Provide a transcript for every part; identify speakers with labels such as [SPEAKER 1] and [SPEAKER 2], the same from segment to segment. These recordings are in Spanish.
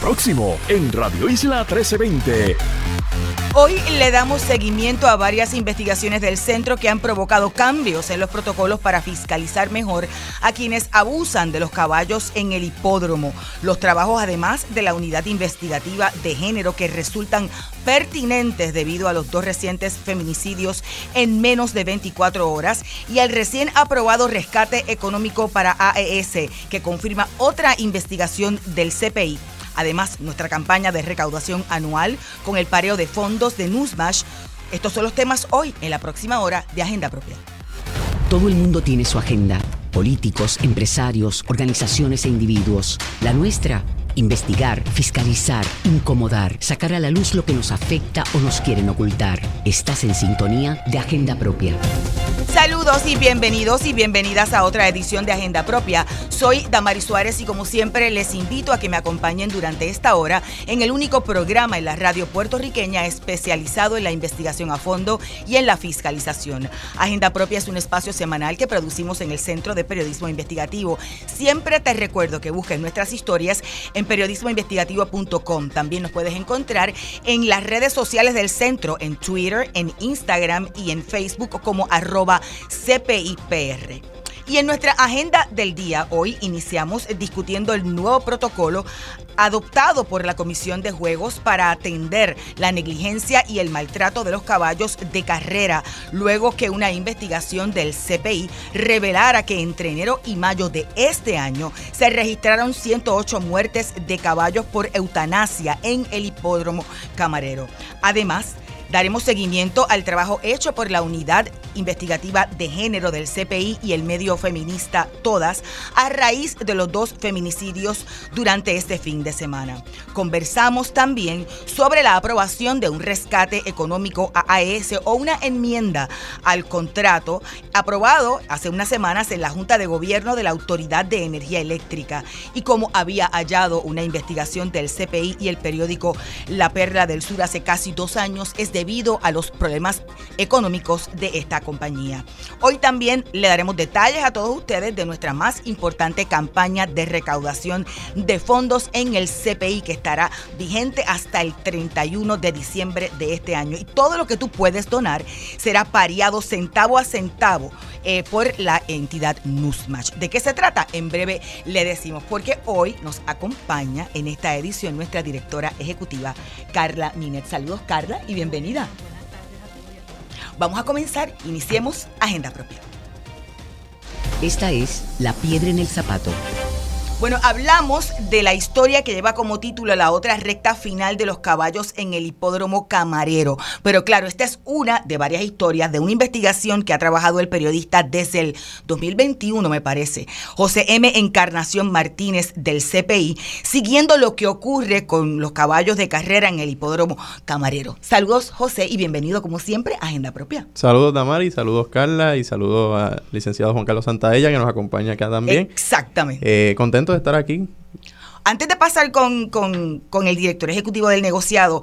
[SPEAKER 1] próximo en Radio Isla 1320.
[SPEAKER 2] Hoy le damos seguimiento a varias investigaciones del centro que han provocado cambios en los protocolos para fiscalizar mejor a quienes abusan de los caballos en el hipódromo. Los trabajos además de la unidad investigativa de género que resultan pertinentes debido a los dos recientes feminicidios en menos de 24 horas y al recién aprobado rescate económico para AES que confirma otra investigación del CPI Además, nuestra campaña de recaudación anual con el pareo de fondos de Newsmash. Estos son los temas hoy en la próxima hora de Agenda Propia.
[SPEAKER 3] Todo el mundo tiene su agenda. Políticos, empresarios, organizaciones e individuos. La nuestra Investigar, fiscalizar, incomodar, sacar a la luz lo que nos afecta o nos quieren ocultar. Estás en sintonía de Agenda Propia.
[SPEAKER 2] Saludos y bienvenidos y bienvenidas a otra edición de Agenda Propia. Soy Damari Suárez y como siempre les invito a que me acompañen durante esta hora en el único programa en la radio puertorriqueña especializado en la investigación a fondo y en la fiscalización. Agenda Propia es un espacio semanal que producimos en el Centro de Periodismo Investigativo. Siempre te recuerdo que busques nuestras historias en periodismoinvestigativo.com. También nos puedes encontrar en las redes sociales del centro, en Twitter, en Instagram y en Facebook como arroba CPIPR. Y en nuestra agenda del día, hoy iniciamos discutiendo el nuevo protocolo adoptado por la Comisión de Juegos para atender la negligencia y el maltrato de los caballos de carrera, luego que una investigación del CPI revelara que entre enero y mayo de este año se registraron 108 muertes de caballos por eutanasia en el hipódromo camarero. Además, Daremos seguimiento al trabajo hecho por la Unidad Investigativa de Género del CPI y el medio feminista Todas a raíz de los dos feminicidios durante este fin de semana. Conversamos también sobre la aprobación de un rescate económico a AES o una enmienda al contrato aprobado hace unas semanas en la Junta de Gobierno de la Autoridad de Energía Eléctrica y como había hallado una investigación del CPI y el periódico La Perla del Sur hace casi dos años es de debido a los problemas económicos de esta compañía. Hoy también le daremos detalles a todos ustedes de nuestra más importante campaña de recaudación de fondos en el CPI que estará vigente hasta el 31 de diciembre de este año. Y todo lo que tú puedes donar será pareado centavo a centavo eh, por la entidad Newsmatch. ¿De qué se trata? En breve le decimos, porque hoy nos acompaña en esta edición nuestra directora ejecutiva, Carla Minet. Saludos, Carla, y bienvenida. Vamos a comenzar, iniciemos Agenda Propia.
[SPEAKER 3] Esta es La Piedra en el Zapato
[SPEAKER 2] bueno, hablamos de la historia que lleva como título la otra recta final de los caballos en el hipódromo camarero. Pero claro, esta es una de varias historias de una investigación que ha trabajado el periodista desde el 2021, me parece, José M. Encarnación Martínez del CPI, siguiendo lo que ocurre con los caballos de carrera en el hipódromo camarero. Saludos, José, y bienvenido como siempre a Agenda Propia.
[SPEAKER 4] Saludos, Damari, saludos, Carla, y saludos al licenciado Juan Carlos Santaella, que nos acompaña acá también.
[SPEAKER 2] Exactamente.
[SPEAKER 4] Eh, contento de estar aquí.
[SPEAKER 2] Antes de pasar con, con, el director ejecutivo del negociado,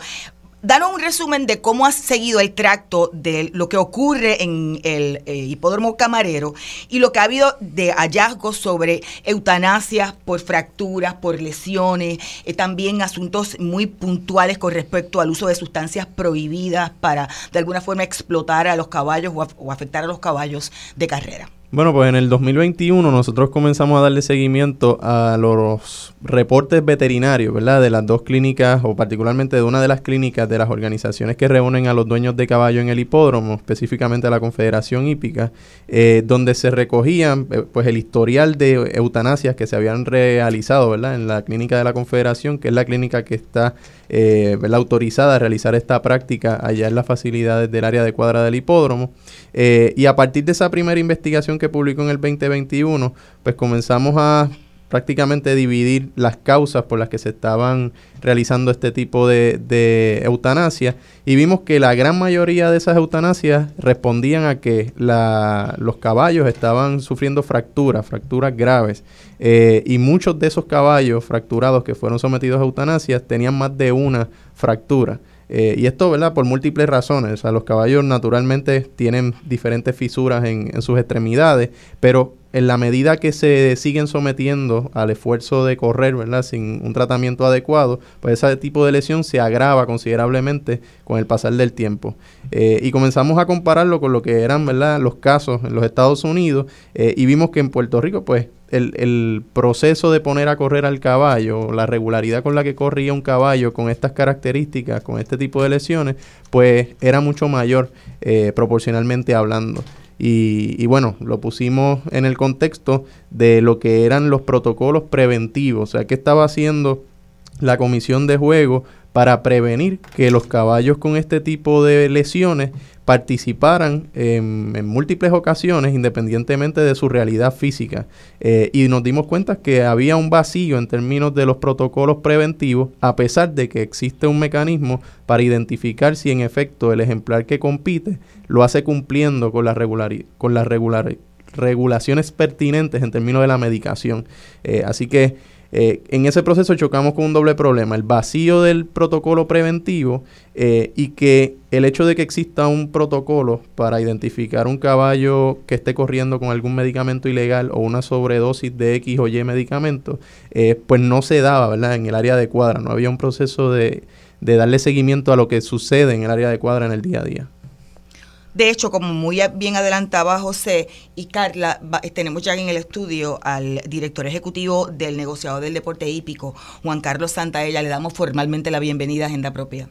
[SPEAKER 2] Danos un resumen de cómo has seguido el tracto de lo que ocurre en el eh, hipódromo camarero y lo que ha habido de hallazgos sobre eutanasia por fracturas, por lesiones, eh, también asuntos muy puntuales con respecto al uso de sustancias prohibidas para de alguna forma explotar a los caballos o afectar a los caballos de carrera.
[SPEAKER 4] Bueno, pues en el 2021 nosotros comenzamos a darle seguimiento a los reportes veterinarios, ¿verdad? De las dos clínicas, o particularmente de una de las clínicas de las organizaciones que reúnen a los dueños de caballo en el hipódromo, específicamente la Confederación Hípica, eh, donde se recogían eh, pues el historial de eutanasias que se habían realizado, ¿verdad? En la clínica de la Confederación, que es la clínica que está eh, autorizada a realizar esta práctica allá en las facilidades del área de cuadra del hipódromo. Eh, y a partir de esa primera investigación que publicó en el 2021, pues comenzamos a prácticamente dividir las causas por las que se estaban realizando este tipo de, de, eutanasia y vimos que la gran mayoría de esas eutanasias respondían a que los caballos estaban sufriendo fracturas, fracturas graves eh, y muchos de esos caballos fracturados que fueron sometidos a eutanasia tenían más de una fractura. Eh, y esto, ¿verdad? Por múltiples razones. O sea, los caballos naturalmente tienen diferentes fisuras en, en sus extremidades, pero en la medida que se siguen sometiendo al esfuerzo de correr, ¿verdad? Sin un tratamiento adecuado, pues ese tipo de lesión se agrava considerablemente con el pasar del tiempo. Eh, y comenzamos a compararlo con lo que eran, ¿verdad? Los casos en los Estados Unidos eh, y vimos que en Puerto Rico, pues, el, el, proceso de poner a correr al caballo, la regularidad con la que corría un caballo con estas características, con este tipo de lesiones, pues era mucho mayor eh, proporcionalmente hablando. Y, bueno, lo pusimos en el contexto de lo que eran los protocolos preventivos, o sea, qué estaba haciendo la comisión de juego para prevenir que los caballos con este tipo de lesiones participaran en, múltiples ocasiones independientemente de su realidad física. Eh, y nos dimos cuenta que había un vacío en términos de los protocolos preventivos, a pesar de que existe un mecanismo para identificar si en efecto el ejemplar que compite lo hace cumpliendo con, la con las regulaciones pertinentes en términos de la medicación. Eh, así que eh, en ese proceso chocamos con un doble problema, el vacío del protocolo preventivo eh, y que el hecho de que exista un protocolo para identificar un caballo que esté corriendo con algún medicamento ilegal o una sobredosis de X o Y medicamento, eh, pues no se daba ¿verdad? en el área de cuadra, no había un proceso de, de darle seguimiento a lo que sucede en el área de cuadra en el día a día.
[SPEAKER 2] De hecho, como muy bien adelantaba José y Carla, tenemos ya en el estudio al director ejecutivo del negociado del deporte hípico, Juan Carlos Santaella. Le damos formalmente la bienvenida a Agenda Propia.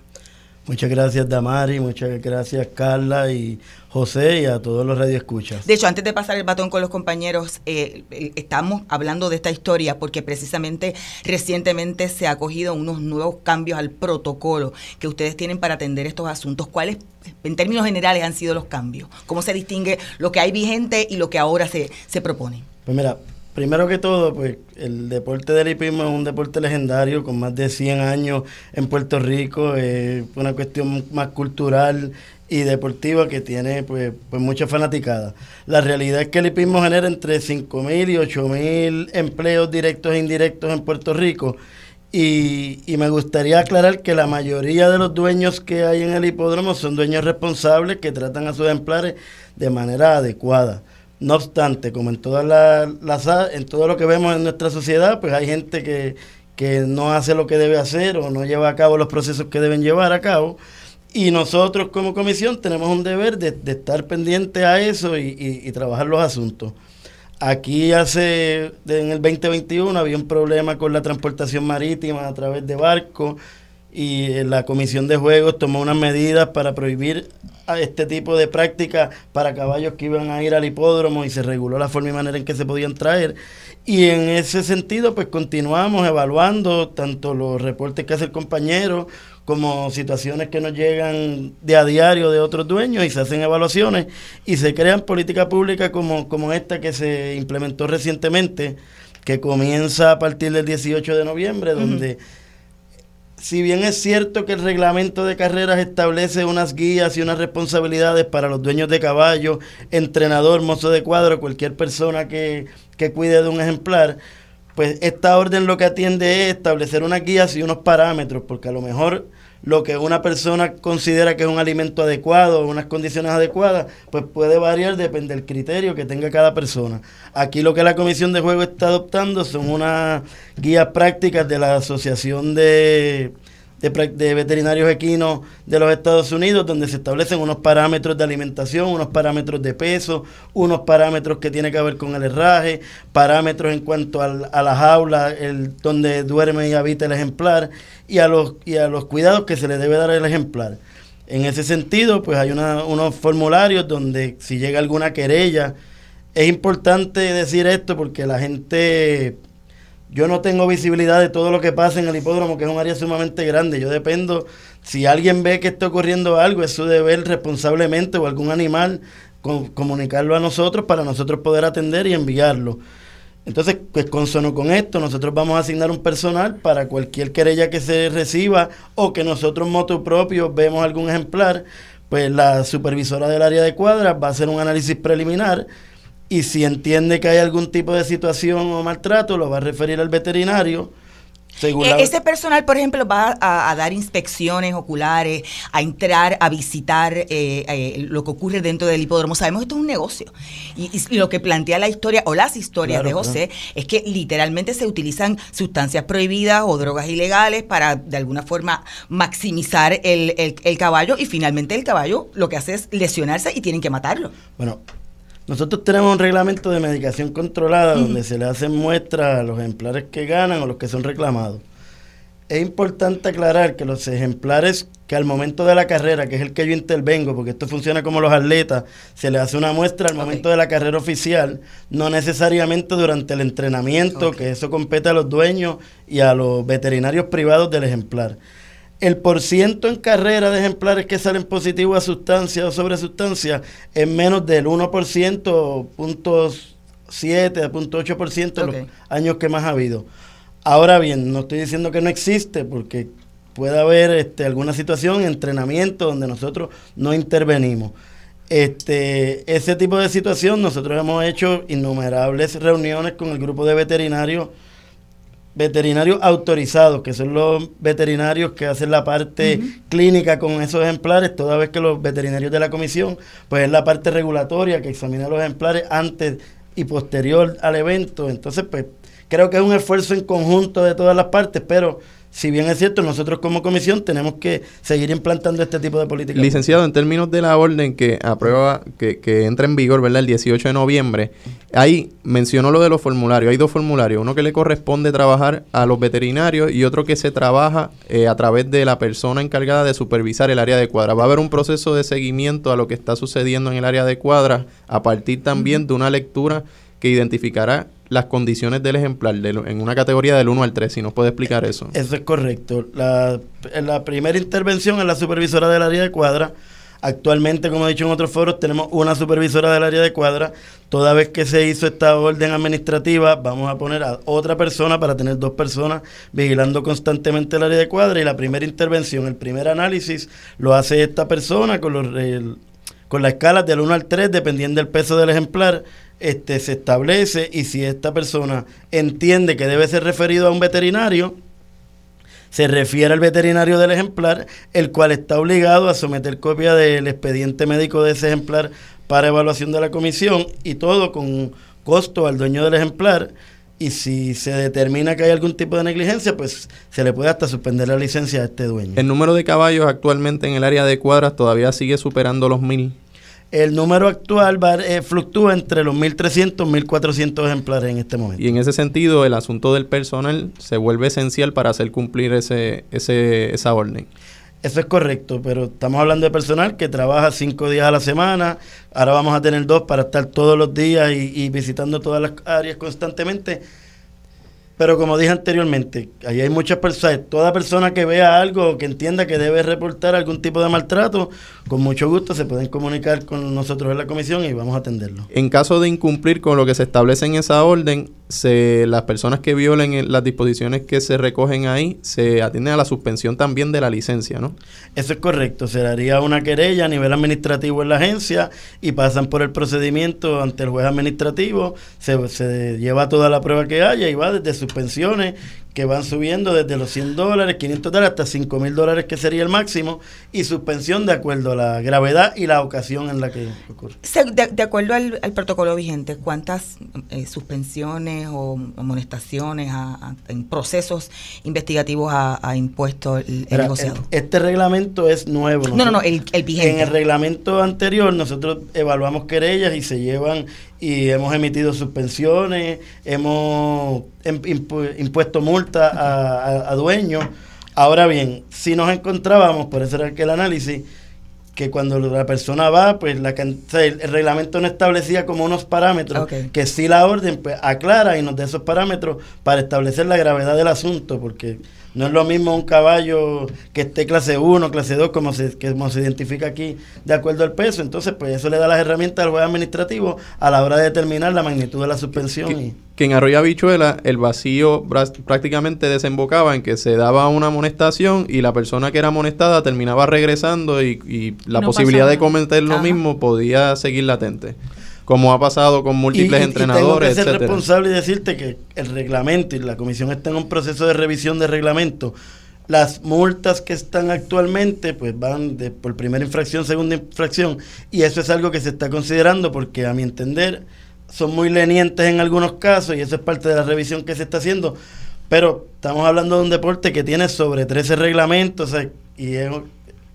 [SPEAKER 5] Muchas gracias Damari, muchas gracias Carla y José y a todos los radioescuchas.
[SPEAKER 2] De hecho, antes de pasar el batón con los compañeros, eh, eh, estamos hablando de esta historia porque precisamente recientemente se ha acogido unos nuevos cambios al protocolo que ustedes tienen para atender estos asuntos. ¿Cuáles, en términos generales, han sido los cambios? ¿Cómo se distingue lo que hay vigente y lo que ahora se, se propone?
[SPEAKER 5] Pues mira, Primero que todo, pues el deporte del hipismo es un deporte legendario con más de 100 años en Puerto Rico, es una cuestión más cultural y deportiva que tiene pues, pues mucha fanaticada. La realidad es que el hipismo genera entre 5.000 y 8.000 empleos directos e indirectos en Puerto Rico y, y, me gustaría aclarar que la mayoría de los dueños que hay en el hipódromo son dueños responsables que tratan a sus ejemplares de manera adecuada. No obstante, como en todas las, en todo lo que vemos en nuestra sociedad, pues hay gente que, no hace lo que debe hacer o no lleva a cabo los procesos que deben llevar a cabo. Y nosotros como comisión tenemos un deber de, estar pendiente a eso y, trabajar los asuntos. Aquí hace, en el 2021 había un problema con la transportación marítima a través de barcos y la Comisión de Juegos tomó unas medidas para prohibir a este tipo de prácticas para caballos que iban a ir al hipódromo y se reguló la forma y manera en que se podían traer. Y en ese sentido, pues continuamos evaluando tanto los reportes que hace el compañero como situaciones que nos llegan de a diario de otros dueños y se hacen evaluaciones y se crean políticas públicas como, como esta que se implementó recientemente, que comienza a partir del 18 de noviembre, donde si bien es cierto que el reglamento de carreras establece unas guías y unas responsabilidades para los dueños de caballo, entrenador, mozo de cuadro, cualquier persona que, que cuide de un ejemplar, pues esta orden lo que atiende es establecer unas guías y unos parámetros, porque a lo mejor lo que una persona considera que es un alimento adecuado unas condiciones adecuadas, pues puede variar, depende del criterio que tenga cada persona. Aquí lo que la Comisión de Juego está adoptando son unas guías prácticas de la Asociación de de, veterinarios equinos de los Estados Unidos, donde se establecen unos parámetros de alimentación, unos parámetros de peso, unos parámetros que tienen que ver con el herraje, parámetros en cuanto al, a la jaula, el, donde duerme y habita el ejemplar, y a, los, y a los cuidados que se le debe dar al ejemplar. En ese sentido, pues hay unos formularios donde si llega alguna querella, es importante decir esto porque la gente yo no tengo visibilidad de todo lo que pasa en el hipódromo, que es un área sumamente grande. Yo dependo, si alguien ve que está ocurriendo algo, es su deber responsablemente o algún animal comunicarlo a nosotros para nosotros poder atender y enviarlo. Entonces, pues consono con esto, nosotros vamos a asignar un personal para cualquier querella que se reciba o que nosotros moto propio vemos algún ejemplar, pues la supervisora del área de cuadra va a hacer un análisis preliminar y si entiende que hay algún tipo de situación o maltrato, lo va a referir al veterinario
[SPEAKER 2] E, ese personal, por ejemplo, va a, dar inspecciones oculares, a entrar, a visitar eh, eh, lo que ocurre dentro del hipódromo. Sabemos que esto es un negocio. Y, lo que plantea la historia o las historias de José es que literalmente se utilizan sustancias prohibidas o drogas ilegales para de alguna forma maximizar el, el caballo y finalmente el caballo lo que hace es lesionarse y tienen que matarlo.
[SPEAKER 5] Bueno, nosotros tenemos un reglamento de medicación controlada donde se le hacen muestras a los ejemplares que ganan o los que son reclamados. Es importante aclarar que los ejemplares que al momento de la carrera, que es el que yo intervengo, porque esto funciona como los atletas, se le hace una muestra al momento de la carrera oficial, no necesariamente durante el entrenamiento, que eso compete a los dueños y a los veterinarios privados del ejemplar el porciento en carrera de ejemplares que salen positivos a sustancia o sobre sustancia es menos del 1%, 0.7, 0.8% en los años que más ha habido. Ahora bien, no estoy diciendo que no existe, porque puede haber este, alguna situación, entrenamiento, donde nosotros no intervenimos. Este, ese tipo de situación, nosotros hemos hecho innumerables reuniones con el grupo de veterinarios veterinarios autorizados, que son los veterinarios que hacen la parte clínica con esos ejemplares, toda vez que los veterinarios de la comisión, pues es la parte regulatoria que examina los ejemplares antes y posterior al evento. Entonces, pues creo que es un esfuerzo en conjunto de todas las partes, pero si bien es cierto, nosotros como comisión tenemos que seguir implantando este tipo de políticas.
[SPEAKER 4] Licenciado, en términos de la orden que aprueba, que, que entra en vigor, ¿verdad? El 18 de noviembre, ahí mencionó lo de los formularios. Hay dos formularios, uno que le corresponde trabajar a los veterinarios y otro que se trabaja eh, a través de la persona encargada de supervisar el área de cuadra. Va a haber un proceso de seguimiento a lo que está sucediendo en el área de cuadra a partir también de una lectura que identificará las condiciones del ejemplar en una categoría del 1 al 3, si nos puede explicar eso.
[SPEAKER 5] Eso es correcto. La, la primera intervención es la supervisora del área de cuadra. Actualmente, como he dicho en otros foros, tenemos una supervisora del área de cuadra. Toda vez que se hizo esta orden administrativa, vamos a poner a otra persona para tener dos personas vigilando constantemente el área de cuadra. Y la primera intervención, el primer análisis, lo hace esta persona con, los, con la escala del 1 al 3, dependiendo del peso del ejemplar este, se establece y si esta persona entiende que debe ser referido a un veterinario, se refiere al veterinario del ejemplar, el cual está obligado a someter copia del expediente médico de ese ejemplar para evaluación de la comisión y todo con costo al dueño del ejemplar. Y si se determina que hay algún tipo de negligencia, pues se le puede hasta suspender la licencia a este dueño.
[SPEAKER 4] El número de caballos actualmente en el área de cuadras todavía sigue superando los mil.
[SPEAKER 5] El número actual eh, fluctúa entre los 1.300 y 1.400 ejemplares en este momento.
[SPEAKER 4] Y en ese sentido, el asunto del personal se vuelve esencial para hacer cumplir ese, ese, esa orden.
[SPEAKER 5] Eso es correcto, pero estamos hablando de personal que trabaja cinco días a la semana. Ahora vamos a tener dos para estar todos los días y visitando todas las áreas constantemente pero como dije anteriormente, ahí hay muchas personas, toda persona que vea algo que entienda que debe reportar algún tipo de maltrato, con mucho gusto se pueden comunicar con nosotros en la comisión y vamos a atenderlo.
[SPEAKER 4] En caso de incumplir con lo que se establece en esa orden, se, las personas que violen las disposiciones que se recogen ahí se atienden a la suspensión también de la licencia, ¿no?
[SPEAKER 5] Eso es correcto, se daría una querella a nivel administrativo en la agencia y pasan por el procedimiento ante el juez administrativo, se, se lleva toda la prueba que haya y va desde suspensiones que van subiendo desde los 100 dólares, 500 dólares hasta 5 mil dólares que sería el máximo y suspensión de acuerdo a la gravedad y la ocasión en la que ocurre.
[SPEAKER 2] De, acuerdo al, protocolo vigente, ¿cuántas eh, suspensiones o amonestaciones en procesos investigativos ha, impuesto el, negociado?
[SPEAKER 5] este reglamento es nuevo.
[SPEAKER 2] no, no, no, el, el vigente.
[SPEAKER 5] En el reglamento anterior nosotros evaluamos querellas y se llevan y hemos emitido suspensiones, hemos em, impuesto multas a, dueños. Ahora bien, si nos encontrábamos, por eso era que el análisis, que cuando la persona va, pues la el, reglamento no establecía como unos parámetros, que si la orden pues, aclara y nos da esos parámetros para establecer la gravedad del asunto, porque no es lo mismo un caballo que esté clase 1, clase 2, como se, como se identifica aquí de acuerdo al peso. Entonces, pues eso le da las herramientas al juez administrativo a la hora de determinar la magnitud de la suspensión.
[SPEAKER 4] Que, que en Arroyo Habichuela el vacío prácticamente desembocaba en que se daba una amonestación y la persona que era amonestada terminaba regresando y, la posibilidad de cometer lo mismo podía seguir latente. Como ha pasado con múltiples entrenadores,
[SPEAKER 5] y tengo que ser responsable y decirte que el reglamento y la comisión está en un proceso de revisión de reglamento. Las multas que están actualmente pues van de por primera infracción, segunda infracción y eso es algo que se está considerando porque a mi entender son muy lenientes en algunos casos y eso es parte de la revisión que se está haciendo. Pero estamos hablando de un deporte que tiene sobre 13 reglamentos y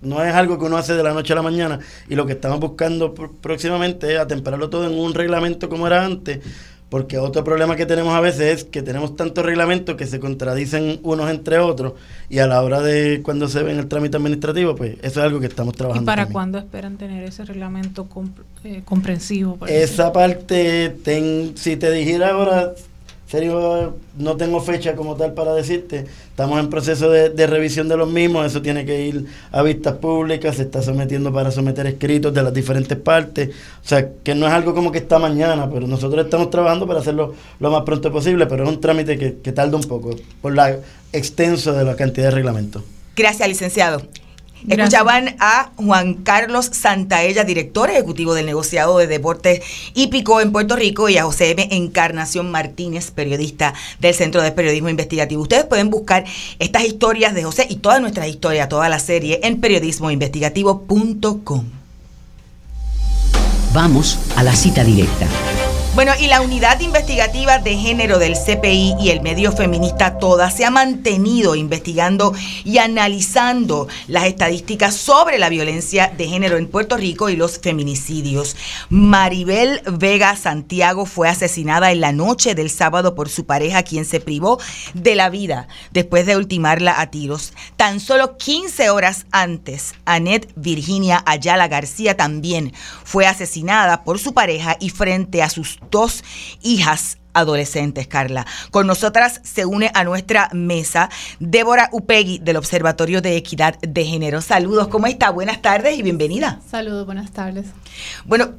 [SPEAKER 5] no es algo que uno hace de la noche a la mañana. Y lo que estamos buscando próximamente es atemperarlo todo en un reglamento como era antes. Porque otro problema que tenemos a veces es que tenemos tantos reglamentos que se contradicen unos entre otros y a la hora de cuando se ve en el trámite administrativo, pues eso es algo que estamos trabajando.
[SPEAKER 6] ¿Y para cuándo esperan tener ese reglamento eh, comprensivo?
[SPEAKER 5] Esa parte, ten, si te dijera ahora, serio, no tengo fecha como tal para decirte. Estamos en proceso de, revisión de los mismos. Eso tiene que ir a vistas públicas. Se está sometiendo para someter escritos de las diferentes partes. O sea, que no es algo como que está mañana, pero nosotros estamos trabajando para hacerlo lo más pronto posible. Pero es un trámite que, que tarda un poco por la extenso de la cantidad de reglamentos.
[SPEAKER 2] Gracias, licenciado. Escuchaban a Juan Carlos Santaella, director ejecutivo del negociado de deportes hípico en Puerto Rico, y a José M. Encarnación Martínez, periodista del Centro de Periodismo Investigativo. Ustedes pueden buscar estas historias de José y todas nuestras historias, toda la serie, en periodismoinvestigativo.com.
[SPEAKER 3] Vamos a la cita directa.
[SPEAKER 2] Bueno, y la unidad investigativa de género del CPI y el medio feminista toda se ha mantenido investigando y analizando las estadísticas sobre la violencia de género en Puerto Rico y los feminicidios. Maribel Vega Santiago fue asesinada en la noche del sábado por su pareja, quien se privó de la vida después de ultimarla a tiros. Tan solo 15 horas antes, Annette Virginia Ayala García también fue asesinada por su pareja y frente a sus dos hijas adolescentes, Carla. Con nosotras se une a nuestra mesa Débora Upegui del Observatorio de Equidad de Género. Saludos, ¿cómo está? Buenas tardes y bienvenida.
[SPEAKER 7] Saludos, buenas tardes.
[SPEAKER 2] Bueno,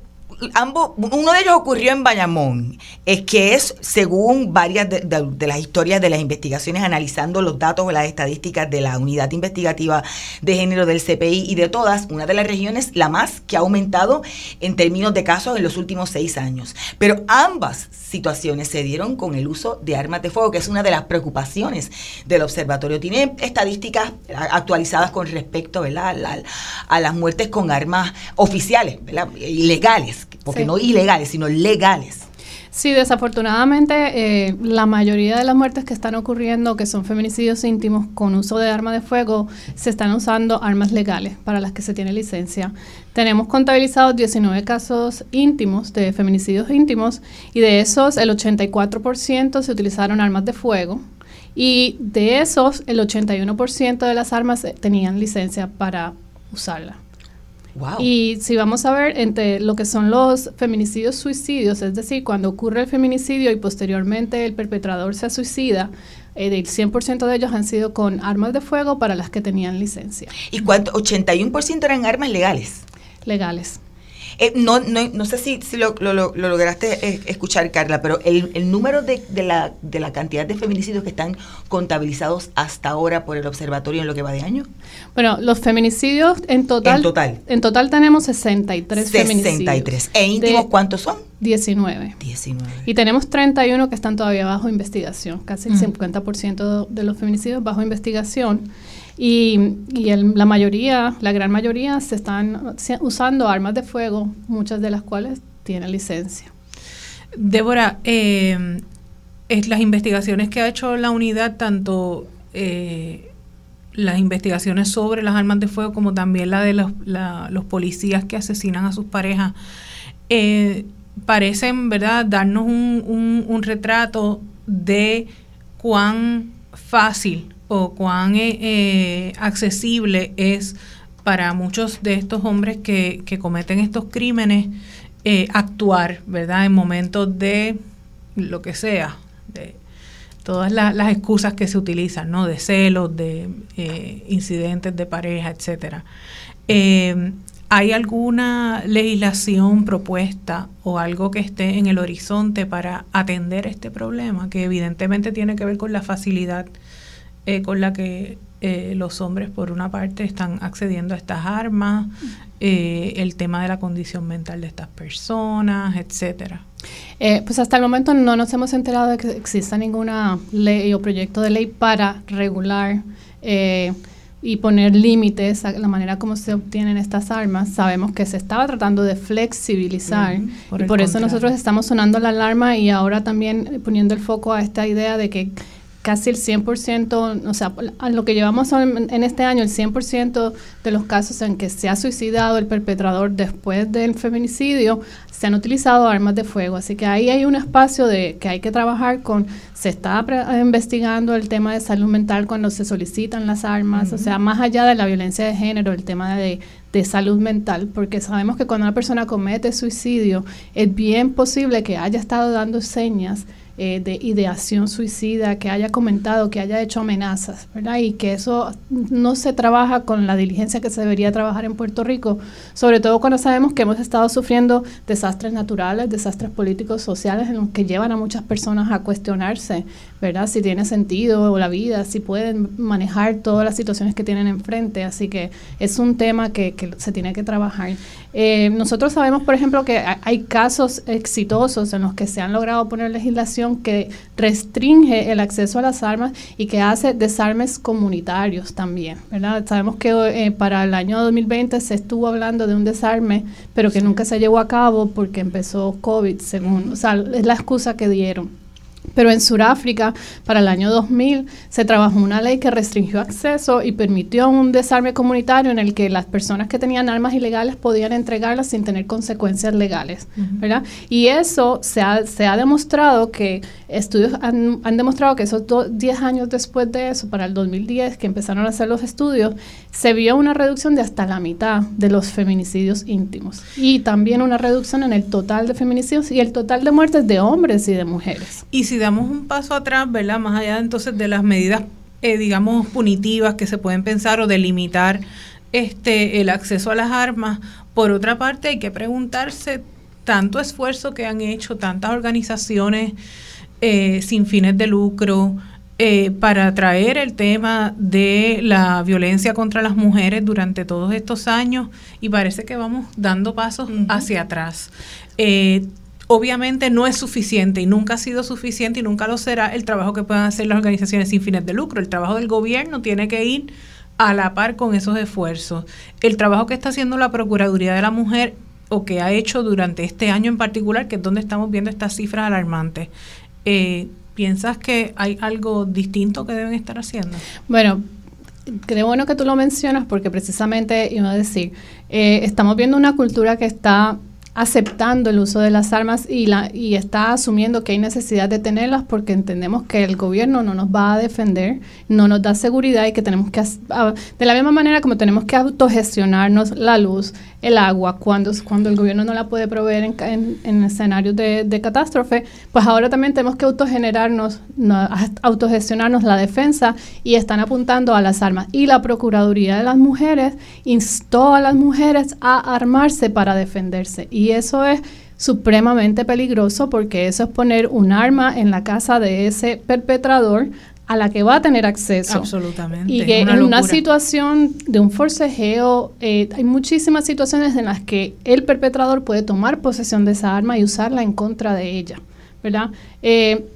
[SPEAKER 2] ambos, uno de ellos ocurrió en Bayamón, es que es, según varias de, las historias de las investigaciones, analizando los datos o las estadísticas de la unidad investigativa de género del CPI y de todas, una de las regiones, la más que ha aumentado en términos de casos en los últimos seis años. Pero ambas situaciones se dieron con el uso de armas de fuego, que es una de las preocupaciones del observatorio. Tiene estadísticas actualizadas con respecto ¿verdad? A, las muertes con armas oficiales, ¿verdad? ilegales porque no ilegales, sino legales.
[SPEAKER 7] Sí, desafortunadamente eh, la mayoría de las muertes que están ocurriendo, que son feminicidios íntimos con uso de arma de fuego, se están usando armas legales para las que se tiene licencia. Tenemos contabilizados 19 casos íntimos de feminicidios íntimos y de esos el 84% se utilizaron armas de fuego y de esos el 81% de las armas tenían licencia para usarla. Y si vamos a ver entre lo que son los feminicidios suicidios, es decir, cuando ocurre el feminicidio y posteriormente el perpetrador se suicida, eh, el 100% de ellos han sido con armas de fuego para las que tenían licencia.
[SPEAKER 2] ¿Y cuánto? ¿81% eran armas legales?
[SPEAKER 7] Legales.
[SPEAKER 2] Eh, no, no, no sé si, si lo, lo, lograste eh, escuchar, Carla, pero el, el número de, de, la, de la cantidad de feminicidios que están contabilizados hasta ahora por el observatorio en lo que va de año.
[SPEAKER 7] Bueno, los feminicidios en total. En total. En total tenemos 63, 63. feminicidios.
[SPEAKER 2] ¿E íntimos cuántos son?
[SPEAKER 7] 19.
[SPEAKER 2] 19.
[SPEAKER 7] Y tenemos 31 que están todavía bajo investigación, casi el 50% de los feminicidios bajo investigación. Y, la mayoría, la gran mayoría, se están usando armas de fuego, muchas de las cuales tienen licencia.
[SPEAKER 6] Débora, eh, las investigaciones que ha hecho la unidad, tanto eh, las investigaciones sobre las armas de fuego como también la de los, los policías que asesinan a sus parejas, eh, parecen, ¿verdad?, darnos un, un retrato de cuán fácil o cuán eh, eh, accesible es para muchos de estos hombres que, cometen estos crímenes eh, actuar, ¿verdad? En momentos de lo que sea, de todas las excusas que se utilizan, ¿no? De celos, de incidentes de pareja, etcétera. ¿Hay alguna legislación propuesta o algo que esté en el horizonte para atender este problema, que evidentemente tiene que ver con la facilidad eh, con la que eh, los hombres, por una parte, están accediendo a estas armas, eh, el tema de la condición mental de estas personas, etcétera.
[SPEAKER 7] Pues hasta el momento no nos hemos enterado de que exista ninguna ley o proyecto de ley para regular y poner límites a la manera como se obtienen estas armas. Sabemos que se estaba tratando de flexibilizar y por eso nosotros estamos sonando la alarma y ahora también poniendo el foco a esta idea de que casi el 100%, o sea, a lo que llevamos en este año, el 100% de los casos en que se ha suicidado el perpetrador después del feminicidio, se han utilizado armas de fuego. Así que ahí hay un espacio de que hay que trabajar con, se está investigando el tema de salud mental cuando se solicitan las armas, o sea, más allá de la violencia de género, el tema de, de salud mental, porque sabemos que cuando una persona comete suicidio, es bien posible que haya estado dando señas eh, de ideación suicida, que haya comentado, que haya hecho amenazas, ¿verdad? Y que eso no se trabaja con la diligencia que se debería trabajar en Puerto Rico, sobre todo cuando sabemos que hemos estado sufriendo desastres naturales, desastres políticos, sociales, en los que llevan a muchas personas a cuestionarse, ¿verdad? Si tiene sentido la vida, si pueden manejar todas las situaciones que tienen enfrente. Así que es un tema que, que se tiene que trabajar. Eh, nosotros sabemos, por ejemplo, que hay casos exitosos en los que se han logrado poner legislación que restringe el acceso a las armas y que hace desarmes comunitarios también, ¿verdad? Sabemos que eh, para el año 2020 se estuvo hablando de un desarme, pero que nunca se llevó a cabo porque empezó COVID, según, o sea, es la excusa que dieron. Pero en Sudáfrica, para el año 2000, se trabajó una ley que restringió acceso y permitió un desarme comunitario en el que las personas que tenían armas ilegales podían entregarlas sin tener consecuencias legales, ¿verdad? Y eso se ha, se ha demostrado que, estudios han, han demostrado que esos 10 años después de eso, para el 2010, que empezaron a hacer los estudios, se vio una reducción de hasta la mitad de los feminicidios íntimos. Y también una reducción en el total de feminicidios y el total de muertes de hombres y de mujeres.
[SPEAKER 6] Y si damos un paso atrás, ¿verdad? Más allá entonces de las medidas, eh, digamos, punitivas que se pueden pensar o delimitar este, el acceso a las armas, por otra parte hay que preguntarse tanto esfuerzo que han hecho tantas organizaciones eh, sin fines de lucro, eh, para traer el tema de la violencia contra las mujeres durante todos estos años y parece que vamos dando pasos hacia atrás. Eh, obviamente no es suficiente y nunca ha sido suficiente y nunca lo será el trabajo que puedan hacer las organizaciones sin fines de lucro. El trabajo del gobierno tiene que ir a la par con esos esfuerzos. El trabajo que está haciendo la Procuraduría de la Mujer o que ha hecho durante este año en particular, que es donde estamos viendo estas cifras alarmantes. Eh, ¿Piensas que hay algo distinto que deben estar haciendo?
[SPEAKER 7] Bueno, creo bueno que tú lo mencionas porque precisamente iba a decir, eh, estamos viendo una cultura que está aceptando el uso de las armas y, la, y está asumiendo que hay necesidad de tenerlas porque entendemos que el gobierno no nos va a defender, no nos da seguridad y que tenemos que, de la misma manera como tenemos que autogestionarnos la luz, el agua, cuando, cuando el gobierno no la puede proveer en, en, escenarios de, de, catástrofe, pues ahora también tenemos que autogenerarnos, autogestionarnos la defensa y están apuntando a las armas. Y la Procuraduría de las Mujeres instó a las mujeres a armarse para defenderse. Y eso es supremamente peligroso porque eso es poner un arma en la casa de ese perpetrador a la que va a tener acceso.
[SPEAKER 6] Absolutamente.
[SPEAKER 7] Y que en una situación de un forcejeo, eh, hay muchísimas situaciones en las que el perpetrador puede tomar posesión de esa arma y usarla en contra de ella, ¿verdad? Eh,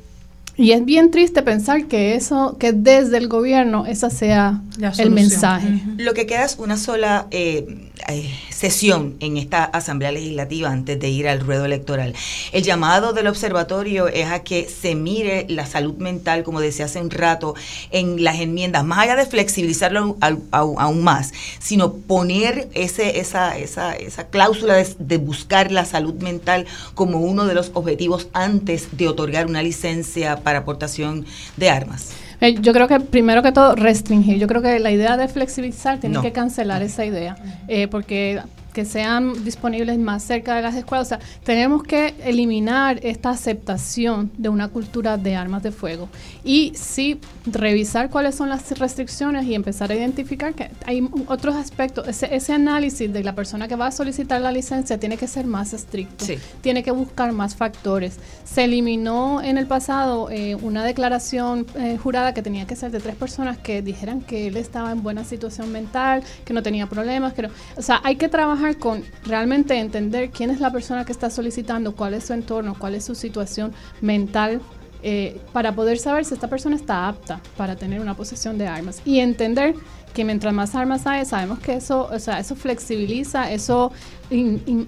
[SPEAKER 7] y es bien triste pensar que eso, que desde el gobierno esa sea el mensaje.
[SPEAKER 2] Lo que queda es una sola eh, eh, sesión en esta Asamblea Legislativa antes de ir al ruedo electoral. El llamado del observatorio es a que se mire la salud mental, como decía hace un rato, en las enmiendas, más allá de flexibilizarlo aún más, sino poner ese, esa, esa, esa cláusula de, de buscar la salud mental como uno de los objetivos antes de otorgar una licencia para aportación de armas?
[SPEAKER 7] Eh, yo creo que primero que todo restringir. Yo creo que la idea de flexibilizar tiene que cancelar esa idea, eh, porque que sean disponibles más cerca de las escuelas. O sea, tenemos que eliminar esta aceptación de una cultura de armas de fuego y sí revisar cuáles son las restricciones y empezar a identificar que hay otros aspectos. Ese, ese análisis de la persona que va a solicitar la licencia tiene que ser más estricto, tiene que buscar más factores. Se eliminó en el pasado eh, una declaración eh, jurada que tenía que ser de tres personas que dijeran que él estaba en buena situación mental, que no tenía problemas, que o sea, hay que trabajar con realmente entender quién es la persona que está solicitando, cuál es su entorno, cuál es su situación mental, eh, para poder saber si esta persona está apta para tener una posesión de armas y entender que mientras más armas hay, sabemos que eso, o sea, eso flexibiliza, eso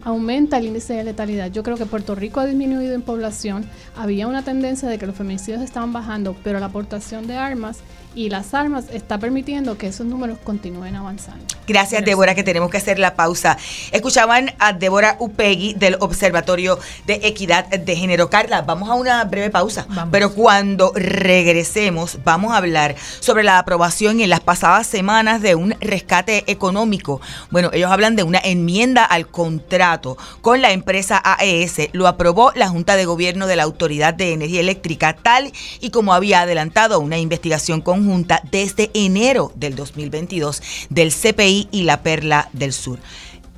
[SPEAKER 7] aumenta el índice de letalidad. Yo creo que Puerto Rico ha disminuido en población, había una tendencia de que los feminicidios estaban bajando, pero la aportación de armas y las armas está permitiendo que esos números continúen avanzando.
[SPEAKER 2] Gracias, Débora, que tenemos que hacer la pausa. Escuchaban a Débora Upegui del Observatorio de Equidad de Género. Carla, vamos a una breve pausa, pero cuando regresemos vamos a hablar sobre la aprobación en las pasadas semanas de un rescate económico. Bueno, ellos hablan de una enmienda al contrato con la empresa AES. Lo aprobó la Junta de Gobierno de la Autoridad de Energía Eléctrica, tal y como había adelantado una investigación con conjunta desde enero del 2022 del CPI y la Perla del Sur.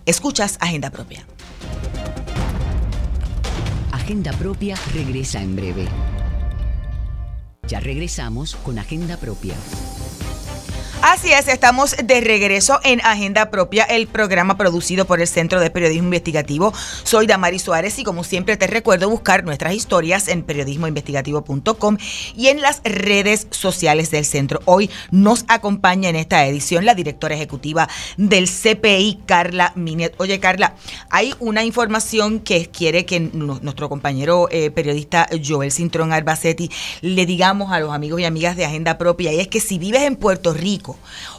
[SPEAKER 2] Escuchas Agenda Propia.
[SPEAKER 3] Agenda Propia regresa en breve. Ya regresamos con Agenda Propia.
[SPEAKER 2] Así es, estamos de regreso en Agenda Propia, el programa producido por el Centro de Periodismo Investigativo. Soy Damari Suárez y como siempre te recuerdo buscar nuestras historias en periodismoinvestigativo.com y en las redes sociales del centro. Hoy nos acompaña en esta edición la directora ejecutiva del CPI, Carla Minet. Oye, Carla, hay una información que quiere que nuestro compañero eh, periodista Joel Cintrón Albacetti le digamos a los amigos y amigas de Agenda Propia y es que si vives en Puerto Rico,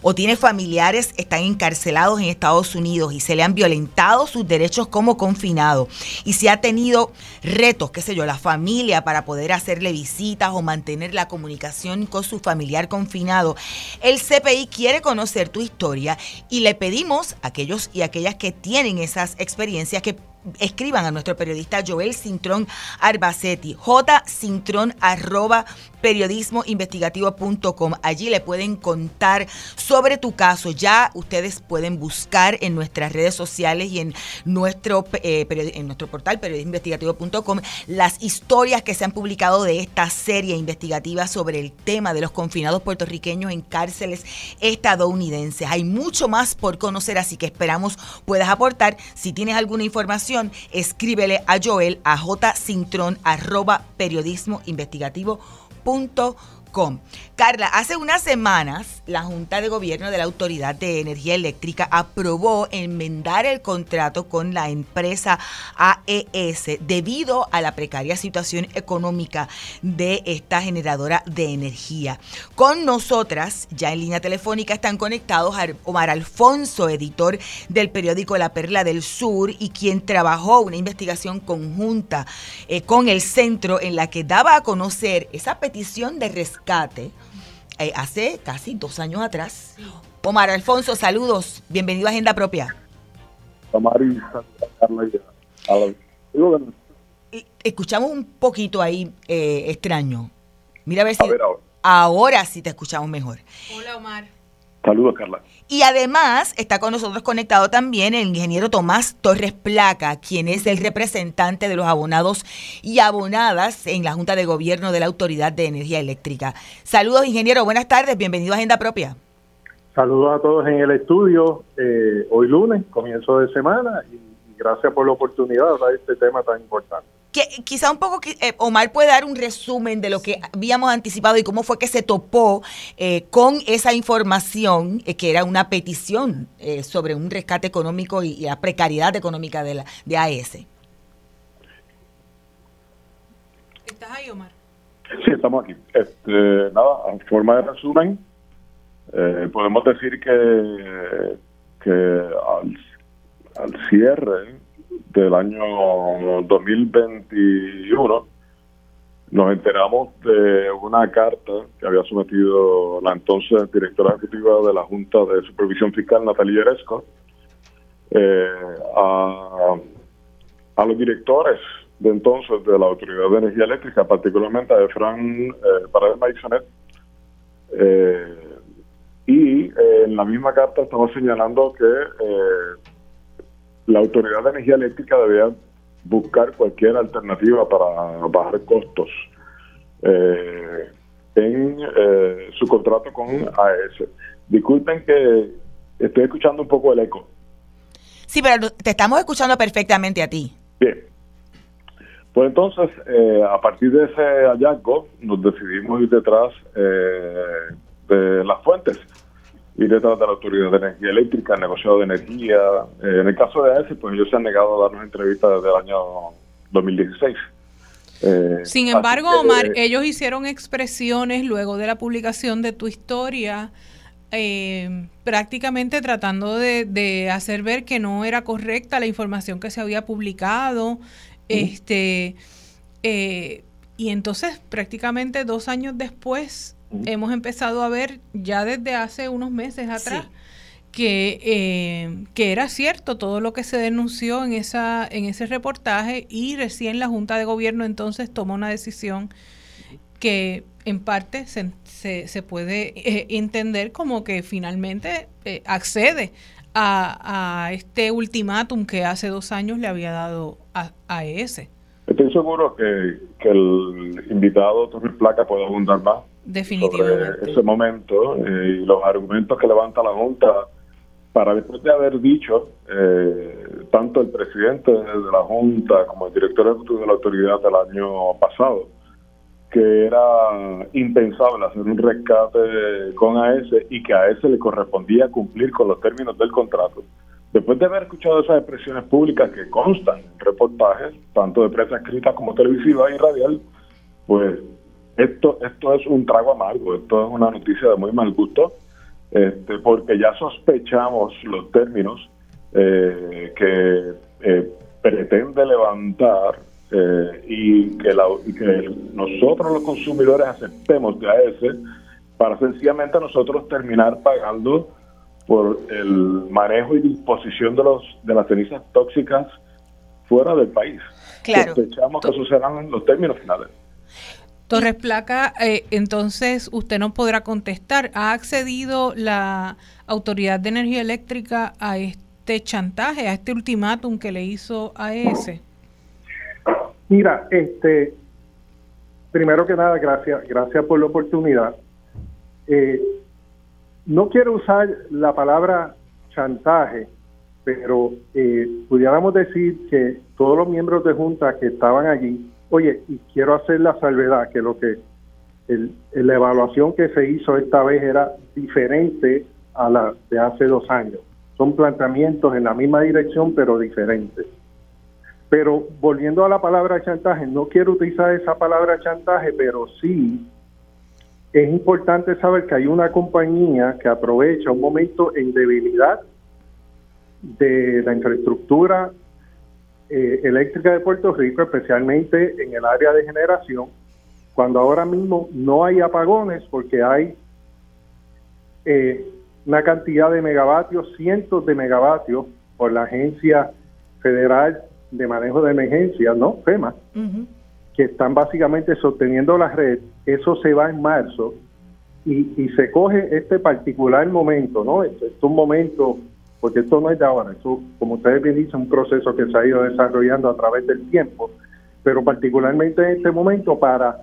[SPEAKER 2] o tiene familiares, están encarcelados en Estados Unidos y se le han violentado sus derechos como confinado y si ha tenido retos, qué sé yo, la familia para poder hacerle visitas o mantener la comunicación con su familiar confinado, el CPI quiere conocer tu historia y le pedimos a aquellos y aquellas que tienen esas experiencias que escriban a nuestro periodista Joel Cintrón Arbacetti, jcintrón arroba periodismoinvestigativo.com. Allí le pueden contar sobre tu caso. Ya ustedes pueden buscar en nuestras redes sociales y en nuestro, eh, en nuestro portal periodismoinvestigativo.com las historias que se han publicado de esta serie investigativa sobre el tema de los confinados puertorriqueños en cárceles estadounidenses. Hay mucho más por conocer, así que esperamos puedas aportar. Si tienes alguna información, escríbele a Joel a jcintrón arroba punto Carla, hace unas semanas la Junta de Gobierno de la Autoridad de Energía Eléctrica aprobó enmendar el contrato con la empresa AES debido a la precaria situación económica de esta generadora de energía. Con nosotras, ya en línea telefónica, están conectados Omar Alfonso, editor del periódico La Perla del Sur y quien trabajó una investigación conjunta eh, con el centro en la que daba a conocer esa petición de rescate eh, hace casi dos años atrás. Omar Alfonso, saludos, bienvenido a Agenda Propia. Escuchamos un poquito ahí eh, extraño. Mira a ver si ahora. sí te escuchamos mejor.
[SPEAKER 6] Hola Omar.
[SPEAKER 8] Saludos, Carla.
[SPEAKER 2] Y además está con nosotros conectado también el ingeniero Tomás Torres Placa, quien es el representante de los abonados y abonadas en la Junta de Gobierno de la Autoridad de Energía Eléctrica. Saludos, ingeniero. Buenas tardes. Bienvenido a Agenda Propia.
[SPEAKER 8] Saludos a todos en el estudio. Eh, hoy lunes, comienzo de semana, y gracias por la oportunidad de hablar de este tema tan importante
[SPEAKER 2] que quizá un poco eh, Omar puede dar un resumen de lo que habíamos anticipado y cómo fue que se topó eh, con esa información eh, que era una petición sobre un rescate económico y, la precariedad económica de la de AES.
[SPEAKER 6] ¿Estás ahí, Omar?
[SPEAKER 8] Sí, estamos aquí. Este, nada, en forma de resumen, podemos decir que, que al, al cierre del año 2021 nos enteramos de una carta que había sometido la entonces directora ejecutiva de la Junta de Supervisión Fiscal, Natalia Eresco,
[SPEAKER 9] eh, a, a los directores de entonces de la Autoridad de Energía Eléctrica, particularmente a Efran eh, Paredes Maisonet, eh, y en la misma carta estamos señalando que eh, la Autoridad de Energía Eléctrica debía buscar cualquier alternativa para bajar costos eh, en eh, su contrato con AES. Disculpen que estoy escuchando un poco el eco.
[SPEAKER 2] Sí, pero te estamos escuchando perfectamente a ti.
[SPEAKER 9] Bien. Pues entonces, eh, a partir de ese hallazgo, nos decidimos ir detrás eh, de las fuentes, ir detrás de la Autoridad de Energía Eléctrica, el negociado de energía. Eh, en el caso de AES, pues ellos se han negado a darnos entrevistas desde el año 2016. Eh,
[SPEAKER 6] Sin embargo,
[SPEAKER 9] que,
[SPEAKER 6] Omar, ellos hicieron expresiones luego de la publicación de tu historia, eh, prácticamente tratando de, de hacer ver que no era correcta la información que se había publicado. Este, eh, y entonces, prácticamente dos años después, hemos empezado a ver ya desde hace unos meses atrás que, eh, que era cierto todo lo que se denunció en, esa, en ese reportaje y recién la Junta de Gobierno entonces tomó una decisión que en parte se, se, se puede eh, entender como que finalmente eh, accede a, a este ultimátum que hace dos años le había dado a, a ES.
[SPEAKER 9] Estoy seguro que, que el invitado Torres Placa puede abundar más
[SPEAKER 6] Definitivamente.
[SPEAKER 9] sobre ese momento eh, y los argumentos que levanta la Junta para después de haber dicho eh, tanto el presidente de la Junta como el director ejecutivo de la autoridad del año pasado que era impensable hacer un rescate con AES y que a AES le correspondía cumplir con los términos del contrato. Después de haber escuchado esas expresiones públicas que constan en reportajes, tanto de prensa escrita como televisiva y radial, pues esto esto es un trago amargo, esto es una noticia de muy mal gusto, este, porque ya sospechamos los términos eh, que eh, pretende levantar eh, y, que la- y que nosotros los consumidores aceptemos de AES para sencillamente nosotros terminar pagando por el manejo y disposición de los de las cenizas tóxicas fuera del país.
[SPEAKER 2] Claro.
[SPEAKER 9] Sospechamos que esos serán los términos finales.
[SPEAKER 6] Torres Placa, eh, entonces usted no podrá contestar. ¿Ha accedido la Autoridad de Energía Eléctrica a este chantaje, a este ultimátum que le hizo a ES?
[SPEAKER 10] Mira, este, primero que nada, gracias, gracias por la oportunidad. Eh, no quiero usar la palabra chantaje, pero eh, pudiéramos decir que todos los miembros de Junta que estaban allí, oye, y quiero hacer la salvedad que lo que la evaluación que se hizo esta vez era diferente a la de hace dos años. Son planteamientos en la misma dirección, pero diferentes. Pero volviendo a la palabra chantaje, no quiero utilizar esa palabra chantaje, pero sí es importante saber que hay una compañía que aprovecha un momento en debilidad de la infraestructura eh, eléctrica de Puerto Rico, especialmente en el área de generación, cuando ahora mismo no hay apagones porque hay eh, una cantidad de megavatios, cientos de megavatios por la Agencia Federal de Manejo de Emergencias, ¿no? FEMA, que están básicamente sosteniendo la red. Eso se va en marzo y, y se coge este particular momento, ¿no? Esto es un momento, porque esto no es de ahora, esto, como ustedes bien dicen, un proceso que se ha ido desarrollando a través del tiempo, pero particularmente en este momento para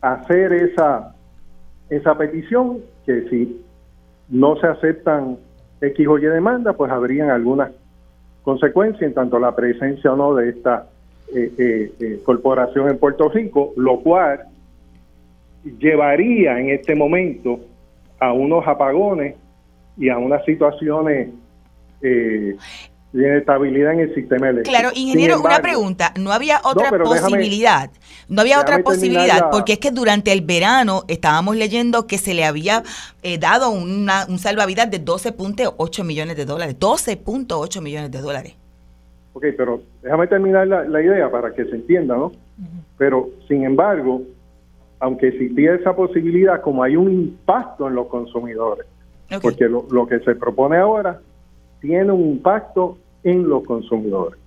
[SPEAKER 10] hacer esa, esa petición, que si no se aceptan X o Y demanda, pues habrían algunas consecuencias en tanto la presencia o no de esta eh, eh, eh, corporación en Puerto Rico, lo cual llevaría en este momento a unos apagones y a unas situaciones eh, inestabilidad en el sistema eléctrico.
[SPEAKER 2] Claro, ingeniero, una pregunta. ¿No había otra
[SPEAKER 10] déjame-
[SPEAKER 2] posibilidad? no había otra posibilidad,
[SPEAKER 10] la-
[SPEAKER 2] porque es que durante el verano estábamos leyendo que se le había eh, dado una, un salvavidas de 12.8 millones de dólares. 12.8 millones de dólares.
[SPEAKER 10] Ok, pero déjame terminar la, la idea para que se entienda, ¿no? Pero, sin embargo, aunque existía esa posibilidad, como hay un impacto en los consumidores, porque lo, lo que se propone ahora tiene un impacto en los consumidores.